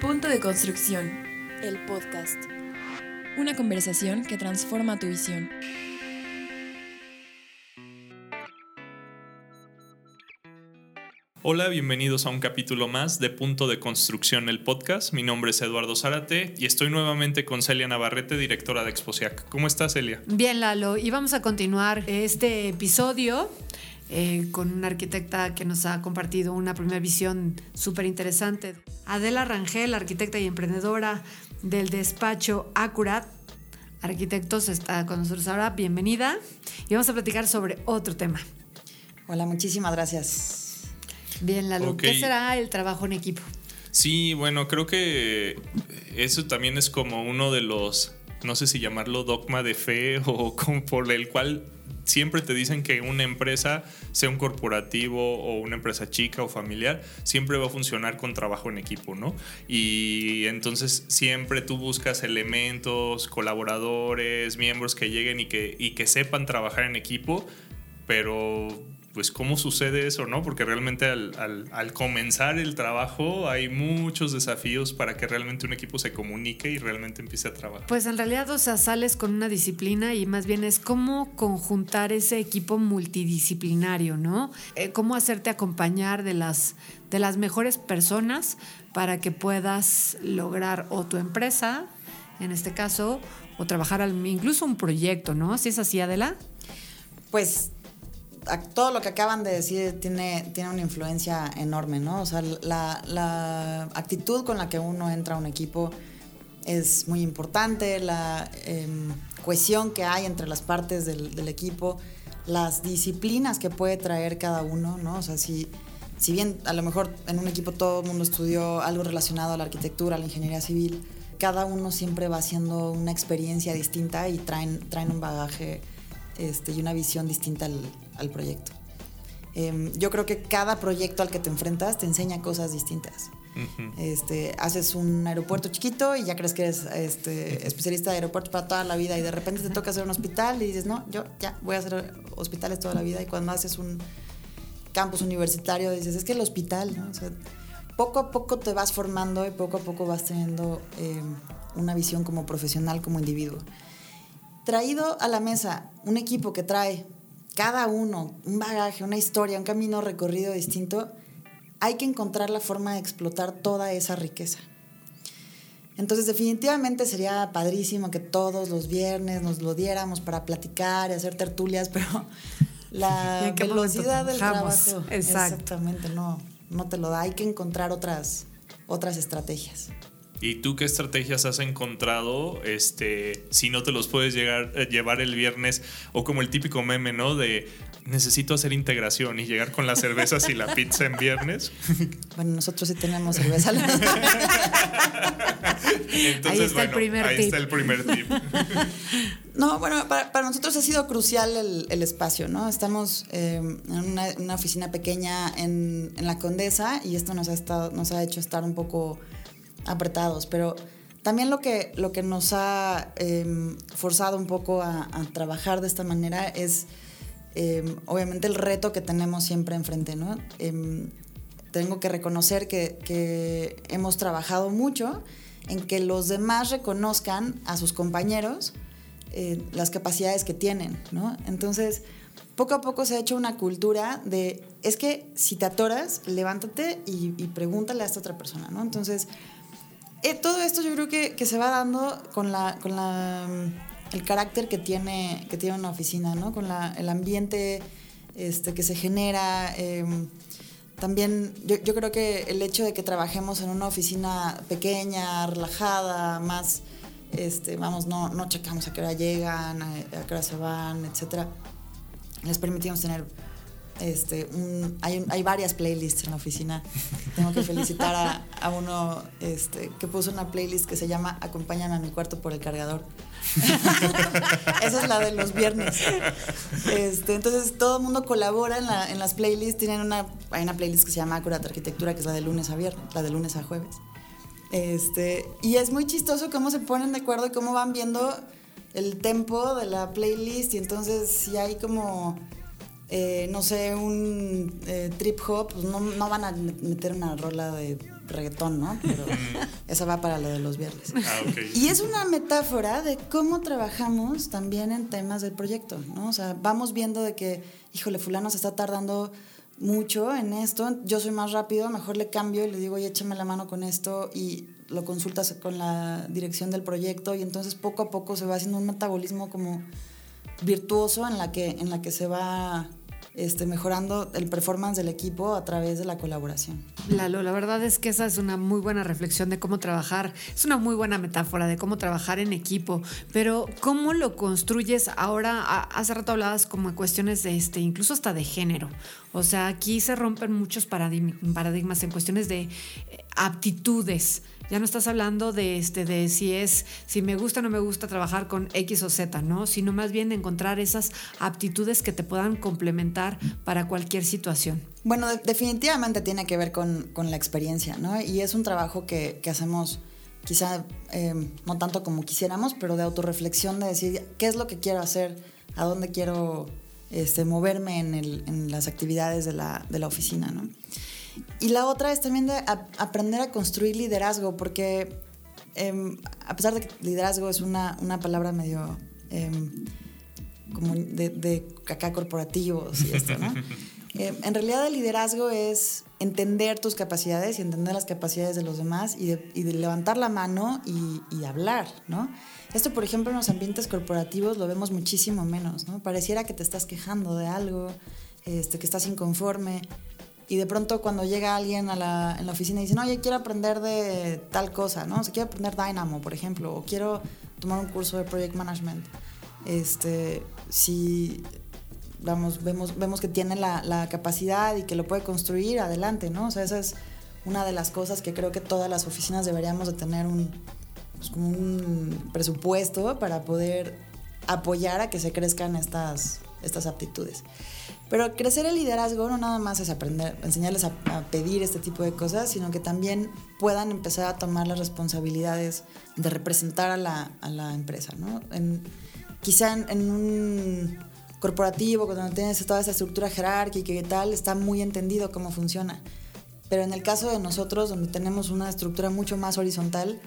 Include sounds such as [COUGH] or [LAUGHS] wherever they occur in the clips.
Punto de construcción. El podcast. Una conversación que transforma tu visión. Hola, bienvenidos a un capítulo más de Punto de Construcción, el podcast. Mi nombre es Eduardo Zárate y estoy nuevamente con Celia Navarrete, directora de Exposiac. ¿Cómo estás, Celia? Bien, Lalo, y vamos a continuar este episodio eh, con una arquitecta que nos ha compartido una primera visión súper interesante. Adela Rangel, arquitecta y emprendedora del despacho Acurat. Arquitectos está con nosotros ahora, bienvenida. Y vamos a platicar sobre otro tema. Hola, muchísimas gracias. Bien, Lalo, Ok. ¿qué será el trabajo en equipo? Sí, bueno, creo que eso también es como uno de los, no sé si llamarlo dogma de fe [LAUGHS] o como por el cual siempre te dicen que una empresa, sea un corporativo o una empresa chica o familiar, siempre va a funcionar con trabajo en equipo, ¿no? Y entonces siempre tú buscas elementos, colaboradores, miembros que lleguen y que, y que sepan trabajar en equipo, pero pues cómo sucede eso, ¿no? Porque realmente al, al- al comenzar el trabajo hay muchos desafíos para que realmente un equipo se comunique y realmente empiece a trabajar. Pues en realidad, o sea, sales con una disciplina y más bien es cómo conjuntar ese equipo multidisciplinario, ¿no? Eh, cómo hacerte acompañar de las, de las mejores personas para que puedas lograr o tu empresa, en este caso, o trabajar al, incluso un proyecto, ¿no? Si es así, Adela. Pues todo lo que acaban de decir tiene, tiene una influencia enorme, ¿no? O sea, la, actitud con la que uno entra a un equipo es muy importante, la em, cohesión que hay entre las partes del, del equipo, las disciplinas que puede traer cada uno, ¿no? O sea, si, si bien a lo mejor en un equipo todo el mundo estudió algo relacionado a la arquitectura, a la ingeniería civil, cada uno siempre va haciendo una experiencia distinta y traen, traen un bagaje este, y una visión distinta al, al proyecto. Em, yo creo que cada proyecto al que te enfrentas te enseña cosas distintas. Este, haces un aeropuerto chiquito y ya crees que eres este, especialista de aeropuertos para toda la vida y de repente te toca hacer un hospital y dices, no, yo ya voy a hacer hospitales toda la vida y cuando haces un campus universitario dices, es que el hospital, ¿no? O sea, poco a poco te vas formando y poco a poco vas teniendo eh, una visión como profesional, como individuo. Traído a la mesa un equipo que trae cada uno un bagaje, una historia, un camino recorrido distinto, hay que encontrar la forma de explotar toda esa riqueza. Entonces definitivamente sería padrísimo que todos los viernes nos lo diéramos para platicar y hacer tertulias, [LAUGHS] pero ¿Y la [LAUGHS] velocidad del trabajo Exacto. exactamente no, no te lo da. Hay que encontrar otras, otras estrategias. ¿Y tú qué estrategias has encontrado este, si no te los puedes llegar, eh, llevar el viernes? O como el típico meme, ¿no? De necesito hacer integración y llegar con las cervezas y la pizza en viernes. [LAUGHS] Bueno, nosotros sí tenemos cerveza. [LAUGHS] Entonces, Ahí está el primer ahí tip. está el primer tip. [LAUGHS] No, bueno, para, para nosotros ha sido crucial el, el espacio, ¿no? Estamos eh, en una, una oficina pequeña en, en la Condesa y esto nos ha, estado, nos ha hecho estar un poco apretados, pero también lo que, lo que nos ha eh, forzado un poco a, trabajar de esta manera es eh, obviamente el reto que tenemos siempre enfrente, ¿no? Em, tengo que reconocer que, que hemos trabajado mucho en que los demás reconozcan a sus compañeros eh, las capacidades que tienen, ¿no? Entonces, poco a poco se ha hecho una cultura de, es que si te atoras, levántate y, y pregúntale a esta otra persona, ¿no? Entonces, eh, todo esto yo creo que, se va dando con, la, con la, mm, el carácter que tiene, que tiene una oficina, ¿no? Con la, el ambiente este, que se genera. em, también yo, yo creo que el hecho de que trabajemos en una oficina pequeña, relajada, más, este, vamos, no, no checamos a qué hora llegan, a, a qué hora se van, etcétera, les permitimos tener este, un- hay, varias playlists en la oficina. Tengo que felicitar a, uno este, que puso una playlist que se llama Acompáñame a mi cuarto por el cargador. [LAUGHS] Esa es la de los viernes. Este, entonces todo el mundo colabora en, la- en las playlists. Tienen una, hay una playlist que se llama Acurat Arquitectura, que es la de lunes a viernes, la de lunes a jueves. Este, y es muy chistoso cómo se ponen de acuerdo y cómo van viendo el tempo de la playlist. Y entonces si hay como eh, no sé, un eh, trip hop, pues no, no van a meter una rola de reggaetón, ¿no? Pero [LAUGHS] esa va para lo de los viernes. Ah. Y es una metáfora de cómo trabajamos también en temas del proyecto, ¿no? O sea, vamos viendo de que, híjole, fulano se está tardando mucho en esto, yo soy más rápido, mejor le cambio y le digo, oye, échame la mano con esto y lo consultas con la dirección del proyecto y entonces poco a poco se va haciendo un metabolismo como virtuoso en la que, en la que se va este, mejorando el performance del equipo a través de la colaboración. Lalo, la verdad es que esa es una muy buena reflexión de cómo trabajar, es una muy buena metáfora de cómo trabajar en equipo, pero ¿cómo lo construyes ahora? Hace rato hablabas como en cuestiones de este, incluso hasta de género. O sea, aquí se rompen muchos paradigm- paradigmas en cuestiones de eh, aptitudes. Ya no estás hablando de este de si es si me gusta o no me gusta trabajar con X o Z, ¿no? Sino más bien de encontrar esas aptitudes que te puedan complementar para cualquier situación. Bueno, de- definitivamente tiene que ver con, con la experiencia, ¿no? Y es un trabajo que, que hacemos quizá eh, no tanto como quisiéramos, pero de autorreflexión, de decir qué es lo que quiero hacer, a dónde quiero este, moverme en, en las actividades de la, de la oficina, ¿no? Y la otra es también de a- aprender a construir liderazgo, porque em, a pesar de que liderazgo es una, una palabra medio em, como de, de acá corporativos y esto, ¿no? [LAUGHS] Eh, en realidad el liderazgo es entender tus capacidades y entender las capacidades de los demás y de, y de levantar la mano y, y hablar, ¿no? Esto, por ejemplo, en los ambientes corporativos lo vemos muchísimo menos, ¿no? Pareciera que te estás quejando de algo, este, que estás inconforme y de pronto cuando llega alguien a la, en la oficina y dice, oye, quiero aprender de tal cosa, ¿no? O sea, quiero aprender Dynamo, por ejemplo, o quiero tomar un curso de Project Management. Este, si vamos, vemos, vemos que tiene la, la capacidad y que lo puede construir, adelante, ¿no? O sea, esa es una de las cosas que creo que todas las oficinas deberíamos de tener un, pues, como un presupuesto para poder apoyar a que se crezcan estas, estas aptitudes. Pero crecer el liderazgo no nada más es aprender, enseñarles a, pedir este tipo de cosas, sino que también puedan empezar a tomar las responsabilidades de representar a la, a la empresa, ¿no? En, quizá en, en un corporativo, cuando tienes toda esa estructura jerárquica y tal, está muy entendido cómo funciona. Pero en el caso de nosotros, donde tenemos una estructura mucho más horizontal,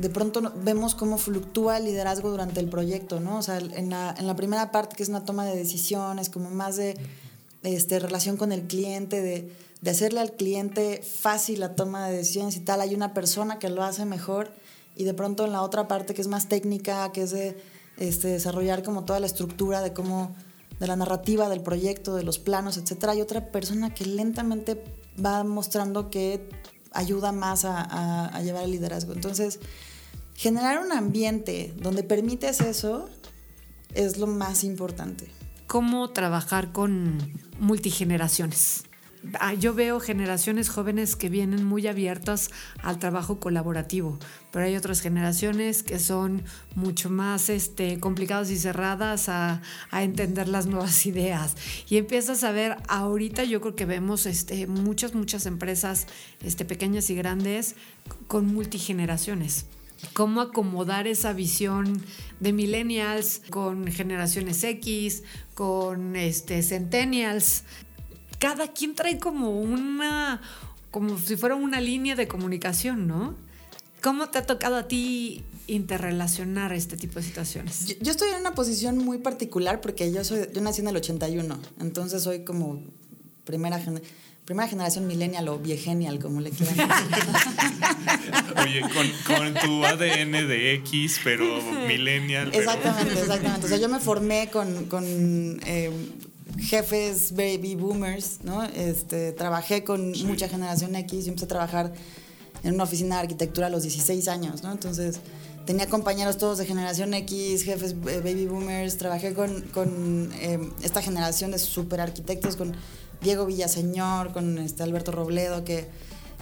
de pronto vemos cómo fluctúa el liderazgo durante el proyecto, ¿no? O sea, en la, en la primera parte, que es una toma de decisiones, como más de este, relación con el cliente, de, de hacerle al cliente fácil la toma de decisiones y tal, hay una persona que lo hace mejor y de pronto en la otra parte que es más técnica, que es de este, desarrollar como toda la estructura de cómo, de la narrativa del proyecto, de los planos, etcétera, hay otra persona que lentamente va mostrando que ayuda más a llevar el liderazgo. Entonces, generar un ambiente donde permites eso es lo más importante. cómo trabajar con multigeneraciones. Ah, Yo veo generaciones jóvenes que vienen muy abiertas al trabajo colaborativo, pero hay otras generaciones que son mucho más este, complicadas y cerradas a, entender las nuevas [LAUGHS] ideas. Y empiezas a ver, ahorita yo creo que vemos este, muchas, muchas empresas este, pequeñas y grandes con multigeneraciones cómo acomodar esa visión de millennials con generaciones X, con este centennials. Cada quien trae como una como si fuera una línea de comunicación, ¿no? ¿Cómo te ha tocado a ti interrelacionar este tipo de situaciones? Yo, yo estoy en una posición muy particular porque yo soy yo nací en el 81, entonces soy como primera gen- primera generación millennial o viegenial, como le quieran [LAUGHS] decir. Oye, con, con tu ADN de X, pero millennial. pero- Exactamente, exactamente. O sea, yo me formé con, con eh, jefes baby boomers, ¿no? Este, trabajé con mucha generación X. Yo empecé a trabajar en una oficina de arquitectura a los 16 años, ¿no? Entonces, tenía compañeros todos de generación X, jefes eh, baby boomers. Trabajé con, con eh, esta generación de super arquitectos, con Diego Villaseñor, con este Alberto Robledo, que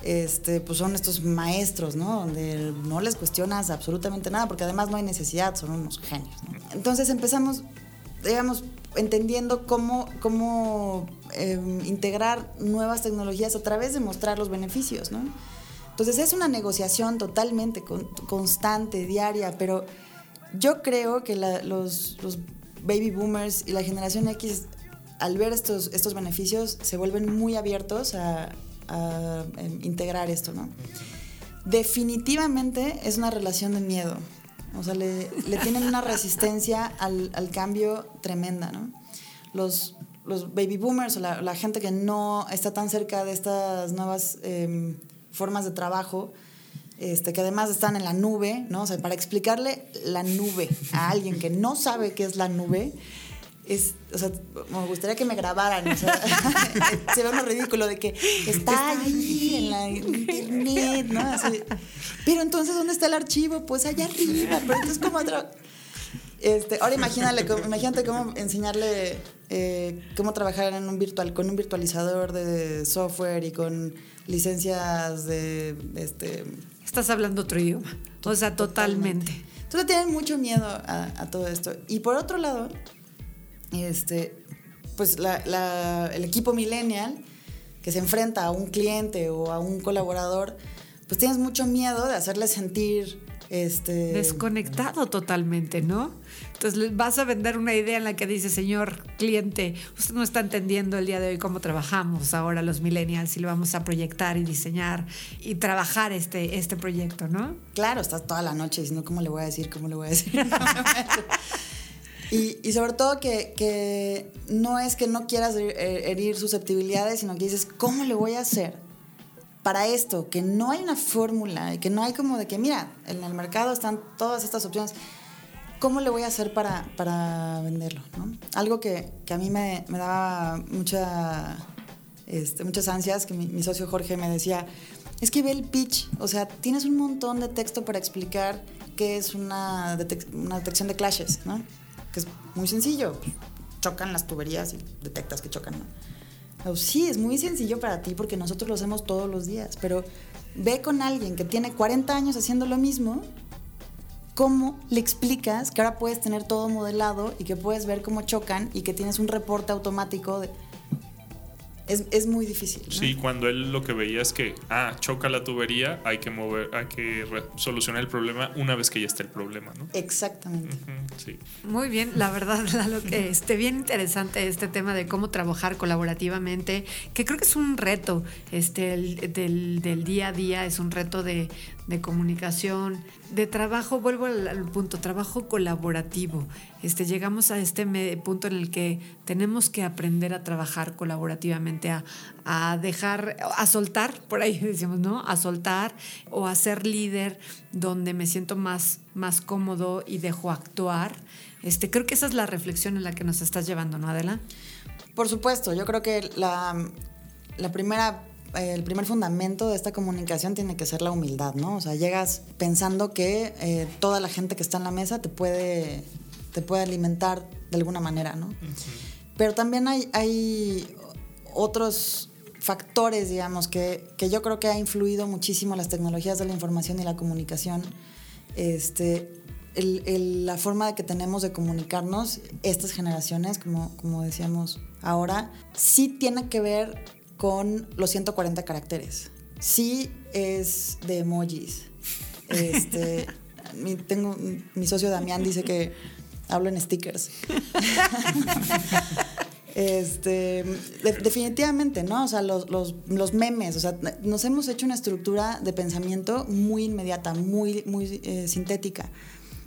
este, pues son estos maestros, ¿no? Donde no les cuestionas absolutamente nada, porque además no hay necesidad, son unos genios. Entonces empezamos, digamos, entendiendo cómo, cómo eh, integrar nuevas tecnologías a través de mostrar los beneficios, ¿no? Entonces es una negociación totalmente con- constante, diaria, pero yo creo que los, baby boomers y la generación X al ver estos, estos beneficios se vuelven muy abiertos a, a, em, integrar esto, ¿no? Definitivamente es una relación de miedo. O sea, le, tienen una resistencia al, cambio tremenda, ¿no? Los, los baby boomers o la, la, gente que no está tan cerca de estas nuevas eh, formas de trabajo, este, que además están en la nube, ¿no? O sea, para explicarle la nube a alguien que no sabe qué es la nube, es, o sea, me gustaría que me grabaran, o sea, [LAUGHS] se ve uno ridículo de que está ahí en la internet, ¿no? Así, pero entonces, ¿dónde está el archivo? Pues allá arriba, pero entonces, ¿cómo? Este, ahora imagínale, imagínate cómo enseñarle eh, cómo trabajar en un virtual, con un virtualizador de software y con licencias de este. Estás hablando otro idioma. O sea, totalmente. totalmente. Entonces tienen mucho miedo a, a, todo esto. Y por otro lado, este, pues la, la, el equipo millennial que se enfrenta a un cliente o a un colaborador, pues tienes mucho miedo de hacerle sentir este... desconectado totalmente, ¿no? Entonces vas a vender una idea en la que dice, señor cliente, usted no está entendiendo el día de hoy cómo trabajamos ahora los millennials y lo vamos a proyectar y diseñar y trabajar este, este proyecto, ¿no? Claro, estás toda la noche diciendo, ¿cómo le voy a decir? ¿Cómo le voy a decir? [LAUGHS] Y, y, sobre todo que, que, no es que no quieras herir susceptibilidades, sino que dices, ¿cómo le voy a hacer para esto? Que no hay una fórmula y que no hay como de que, mira, en el mercado están todas estas opciones. ¿Cómo le voy a hacer para, para venderlo? ¿no? Algo que, que, a mí me, me daba mucha, este, muchas ansias, que mi, mi socio Jorge me decía, es que ve el pitch, o sea, tienes un montón de texto para explicar qué es una, detec una detección de clashes, ¿no? que es muy sencillo. Chocan las tuberías y detectas que chocan. ¿no? Sí, es muy sencillo para ti porque nosotros lo hacemos todos los días, pero ve con alguien que tiene 40 años haciendo lo mismo, ¿cómo le explicas que ahora puedes tener todo modelado y que puedes ver cómo chocan y que tienes un reporte automático de, es, es, muy difícil. ¿no? Sí, cuando él lo que veía es que, ah, choca la tubería, hay que mover, hay que solucionar el problema una vez que ya está el problema, ¿no? Exactamente. Uh -huh, sí. Muy bien, la verdad, [LAUGHS] Lalo, que esté bien interesante este tema de cómo trabajar colaborativamente, que creo que es un reto este, el, del, del día a día, es un reto de, de comunicación, de trabajo, vuelvo al, al, punto, trabajo colaborativo. Este, llegamos a este punto en el que tenemos que aprender a trabajar colaborativamente, a, a, dejar, a soltar, por ahí [LAUGHS] decimos, ¿no? A soltar o a ser líder donde me siento más, más cómodo y dejo actuar. Este, creo que esa es la reflexión en la que nos estás llevando, ¿no, Adela? Por supuesto, yo creo que la, la primera el primer fundamento de esta comunicación tiene que ser la humildad, ¿no? O sea, llegas pensando que eh, toda la gente que está en la mesa te puede, te puede alimentar de alguna manera, ¿no? Uh -huh. Pero también hay, hay otros factores, digamos, que, que, yo creo que ha influido muchísimo las tecnologías de la información y la comunicación. Este, el, el, la forma de que tenemos de comunicarnos, estas generaciones, como, como decíamos ahora, sí tiene que ver con los 140 caracteres. Sí es de emojis. Este, [LAUGHS] mi, tengo, mi socio Damián dice que hablo en stickers. [LAUGHS] este, de, definitivamente, ¿no? O sea, los, los, los, memes, o sea, nos hemos hecho una estructura de pensamiento muy inmediata, muy, muy eh, sintética.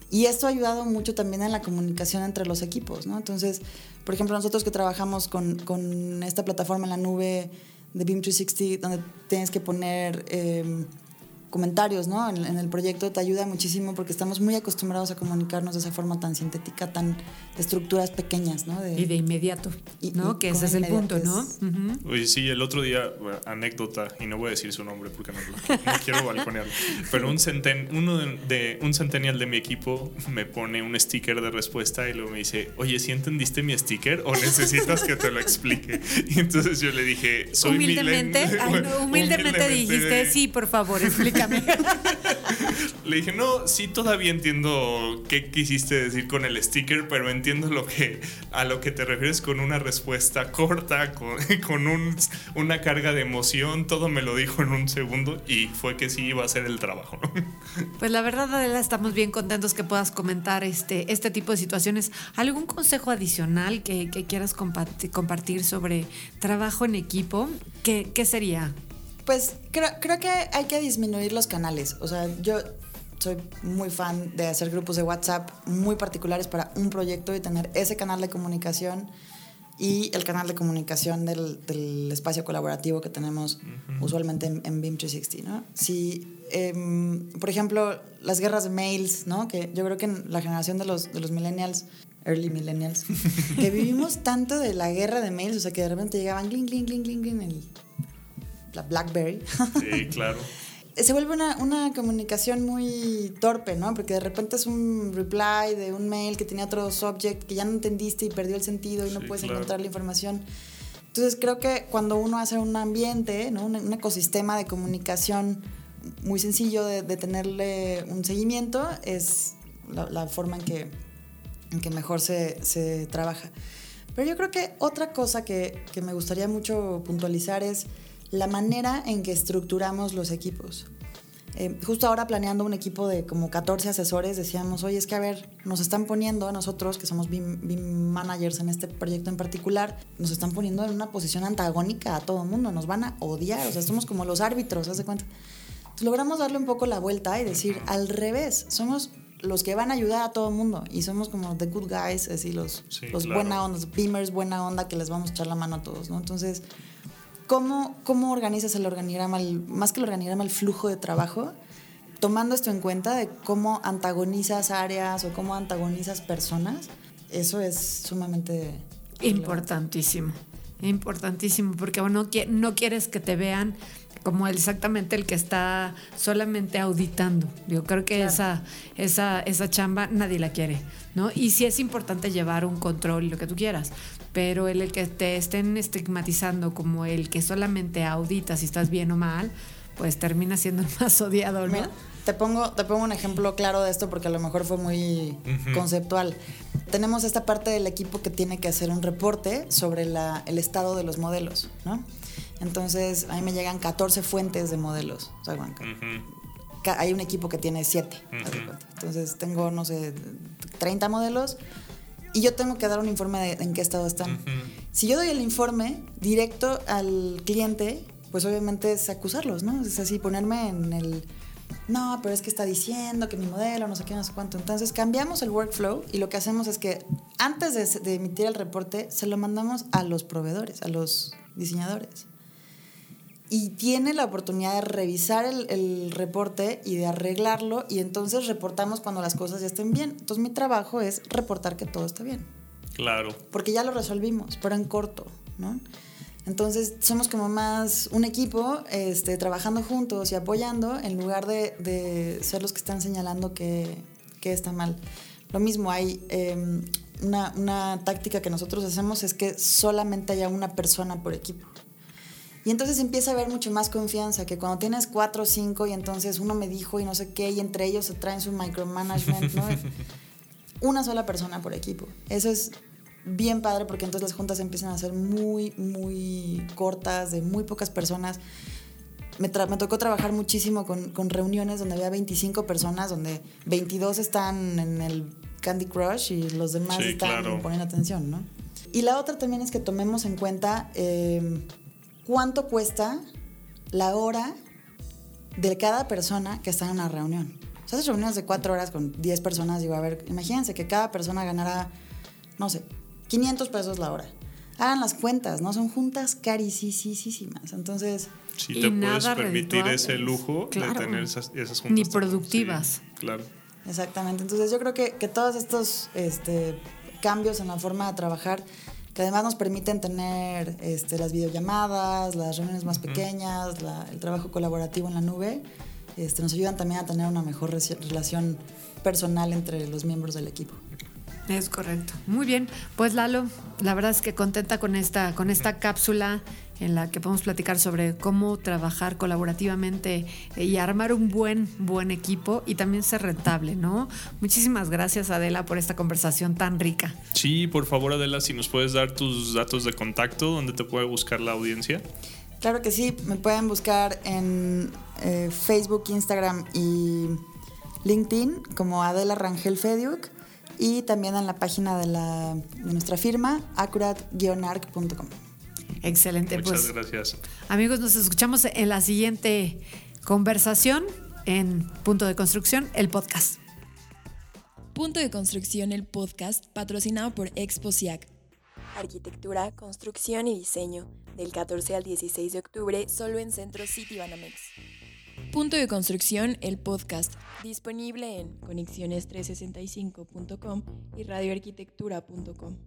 Y esto ha ayudado mucho también en la comunicación entre los equipos, ¿no? Entonces, por ejemplo, nosotros que trabajamos con, con esta plataforma en la nube de BIM 360, donde tienes que poner eh, comentarios ¿no? en, en, el proyecto, te ayuda muchísimo porque estamos muy acostumbrados a comunicarnos de esa forma tan sintética, tan de estructuras pequeñas. ¿no? De, y de inmediato, y, ¿no? Y que ese es el punto, ¿no? Uh -huh. Oye, sí, el otro día, bueno, anécdota, y no voy a decir su nombre porque no, no quiero balconearlo, pero un, centen, uno de, de, un centennial de mi equipo me pone un sticker de respuesta y luego me dice, oye, ¿sí entendiste mi sticker o necesitas que te lo explique? Y entonces yo le dije, soy humildemente, ay, no, humildemente, humildemente dijiste, sí, por favor, explica explícame. [LAUGHS] Le dije, no, sí todavía entiendo qué quisiste decir con el sticker, pero entiendo lo que, a lo que te refieres con una respuesta corta, con, [LAUGHS] con un, una carga de emoción, todo me lo dijo en un segundo y fue que sí iba a hacer el trabajo. [LAUGHS] Pues la verdad, Adela, estamos bien contentos que puedas comentar este, este tipo de situaciones. ¿Algún consejo adicional que, que quieras compartir, compartir sobre trabajo en equipo? ¿Qué, qué sería? Pues creo, creo que hay que disminuir los canales. O sea, yo soy muy fan de hacer grupos de WhatsApp muy particulares para un proyecto y tener ese canal de comunicación y el canal de comunicación del, del espacio colaborativo que tenemos usualmente en, en BIM 360, ¿no? Si, em, por ejemplo, las guerras de mails, ¿no? Que yo creo que en la generación de los, de los millennials, early millennials, [LAUGHS] que vivimos tanto de la guerra de mails, o sea, que de repente llegaban, gling, gling, gling, gling, el, la BlackBerry. Sí, claro. [LAUGHS] se vuelve una, una, comunicación muy torpe, ¿no? Porque de repente es un reply de un mail que tenía otro subject que ya no entendiste y perdió el sentido y no Sí, puedes claro. encontrar la información. Entonces creo que cuando uno hace un ambiente, ¿no? un, un ecosistema de comunicación muy sencillo de, de tenerle un seguimiento, es la, la forma en que, en que mejor se, se trabaja. Pero yo creo que otra cosa que, que me gustaría mucho puntualizar es la manera en que estructuramos los equipos. Eh, justo ahora planeando un equipo de como 14 asesores, decíamos, oye, es que a ver, nos están poniendo a nosotros, que somos BIM, managers en este proyecto en particular, nos están poniendo en una posición antagónica a todo el mundo, nos van a odiar, o sea, somos como los árbitros, ¿haz de cuenta? Entonces logramos darle un poco la vuelta y decir, al revés, somos los que van a ayudar a todo el mundo y somos como the good guys, así los, Sí, los claro. buena onda, los beamers, buena onda, que les vamos a echar la mano a todos, ¿no? Entonces, ¿cómo, cómo organizas el organigrama, más que el organigrama, el flujo de trabajo? Tomando esto en cuenta de cómo antagonizas áreas o cómo antagonizas personas, eso es sumamente Importantísimo, importantísimo, porque qui- no quieres que te vean como exactamente el que está solamente auditando. Yo creo que Claro. esa, esa, esa chamba nadie la quiere, ¿no? Y sí es importante llevar un control y lo que tú quieras, pero el, el que te estén estigmatizando como el que solamente audita si estás bien o mal, pues termina siendo el [LAUGHS] más odiado, ¿no? Mira, te pongo, te pongo un ejemplo claro de esto porque a lo mejor fue muy Ujú. conceptual. Tenemos esta parte del equipo que tiene que hacer un reporte sobre la- el estado de los modelos, ¿no? Entonces, a mí me llegan 14 fuentes de modelos. O sea, bueno, Ujú. ca- hay un equipo que tiene 7. Ujú. Entonces, tengo, no sé, 30 modelos y yo tengo que dar un informe de en qué estado están. Ujú. Si yo doy el informe directo al cliente, pues obviamente es acusarlos, ¿no? Es así, ponerme en el, no, pero es que está diciendo que mi modelo, no sé qué, no sé cuánto. Entonces cambiamos el workflow y lo que hacemos es que antes de, de emitir el reporte, se lo mandamos a los proveedores, a los diseñadores. Y tiene la oportunidad de revisar el, el reporte y de arreglarlo y entonces reportamos cuando las cosas ya estén bien. Entonces mi trabajo es reportar que todo está bien Claro. porque ya lo resolvimos, pero en corto, ¿no? Entonces somos como más un equipo este, trabajando juntos y apoyando en lugar de, de ser los que están señalando que, que está mal. Lo mismo, hay eh, una, una táctica que nosotros hacemos es que solamente haya una persona por equipo. Y entonces empieza a haber mucho más confianza, que cuando tienes cuatro o cinco y entonces uno me dijo y no sé qué, y entre ellos se traen su micromanagement, ¿no? [LAUGHS] una sola persona por equipo. Eso es bien padre porque entonces las juntas empiezan a ser muy, muy cortas, de muy pocas personas. Me, me tocó trabajar muchísimo con, con reuniones donde había 25 personas, donde 22 están en el Candy Crush y los demás Sí, están claro. poniendo atención, ¿no? Y la otra también es que tomemos en cuenta eh, cuánto cuesta la hora de cada persona que está en una reunión. O sea, esas reuniones de cuatro horas con 10 personas, digo, a ver, imagínense que cada persona ganara, no sé, 500 pesos la hora. Hagan las cuentas, ¿no? Son juntas carísimas. Entonces, Si Y te puedes nada permitir ese lujo Claro. de tener esas, esas juntas. Ni productivas. sí, claro. Exactamente. Entonces yo creo que, que todos estos este, cambios en la forma de trabajar, que además nos permiten tener este, las videollamadas, las reuniones más pequeñas, la- el trabajo colaborativo en la nube, este, nos ayudan también a tener una mejor relación personal entre los miembros del equipo. Es correcto. Muy bien. Pues Lalo, la verdad es que contenta con esta, con esta cápsula en la que podemos platicar sobre cómo trabajar colaborativamente eh, y armar un buen, buen equipo y también ser rentable, ¿no? Muchísimas gracias Adela por esta conversación tan rica. Sí, por favor Adela, si nos puedes dar tus datos de contacto, donde te puede buscar la audiencia. Claro que sí, me pueden buscar en eh, Facebook, Instagram y LinkedIn como Adela Rangel Fediuk y también en la página de, la, de nuestra firma, accurat-arc.com. Excelente. Muchas pues, gracias. Amigos, nos escuchamos en la siguiente conversación en Punto de Construcción, el podcast. Punto de Construcción, el podcast, patrocinado por Exposiac. Arquitectura, construcción y diseño, del 14 al 16 de octubre, solo en Centro City Banamex. Punto de Construcción, el podcast, disponible en conexiones365.com y radioarquitectura.com.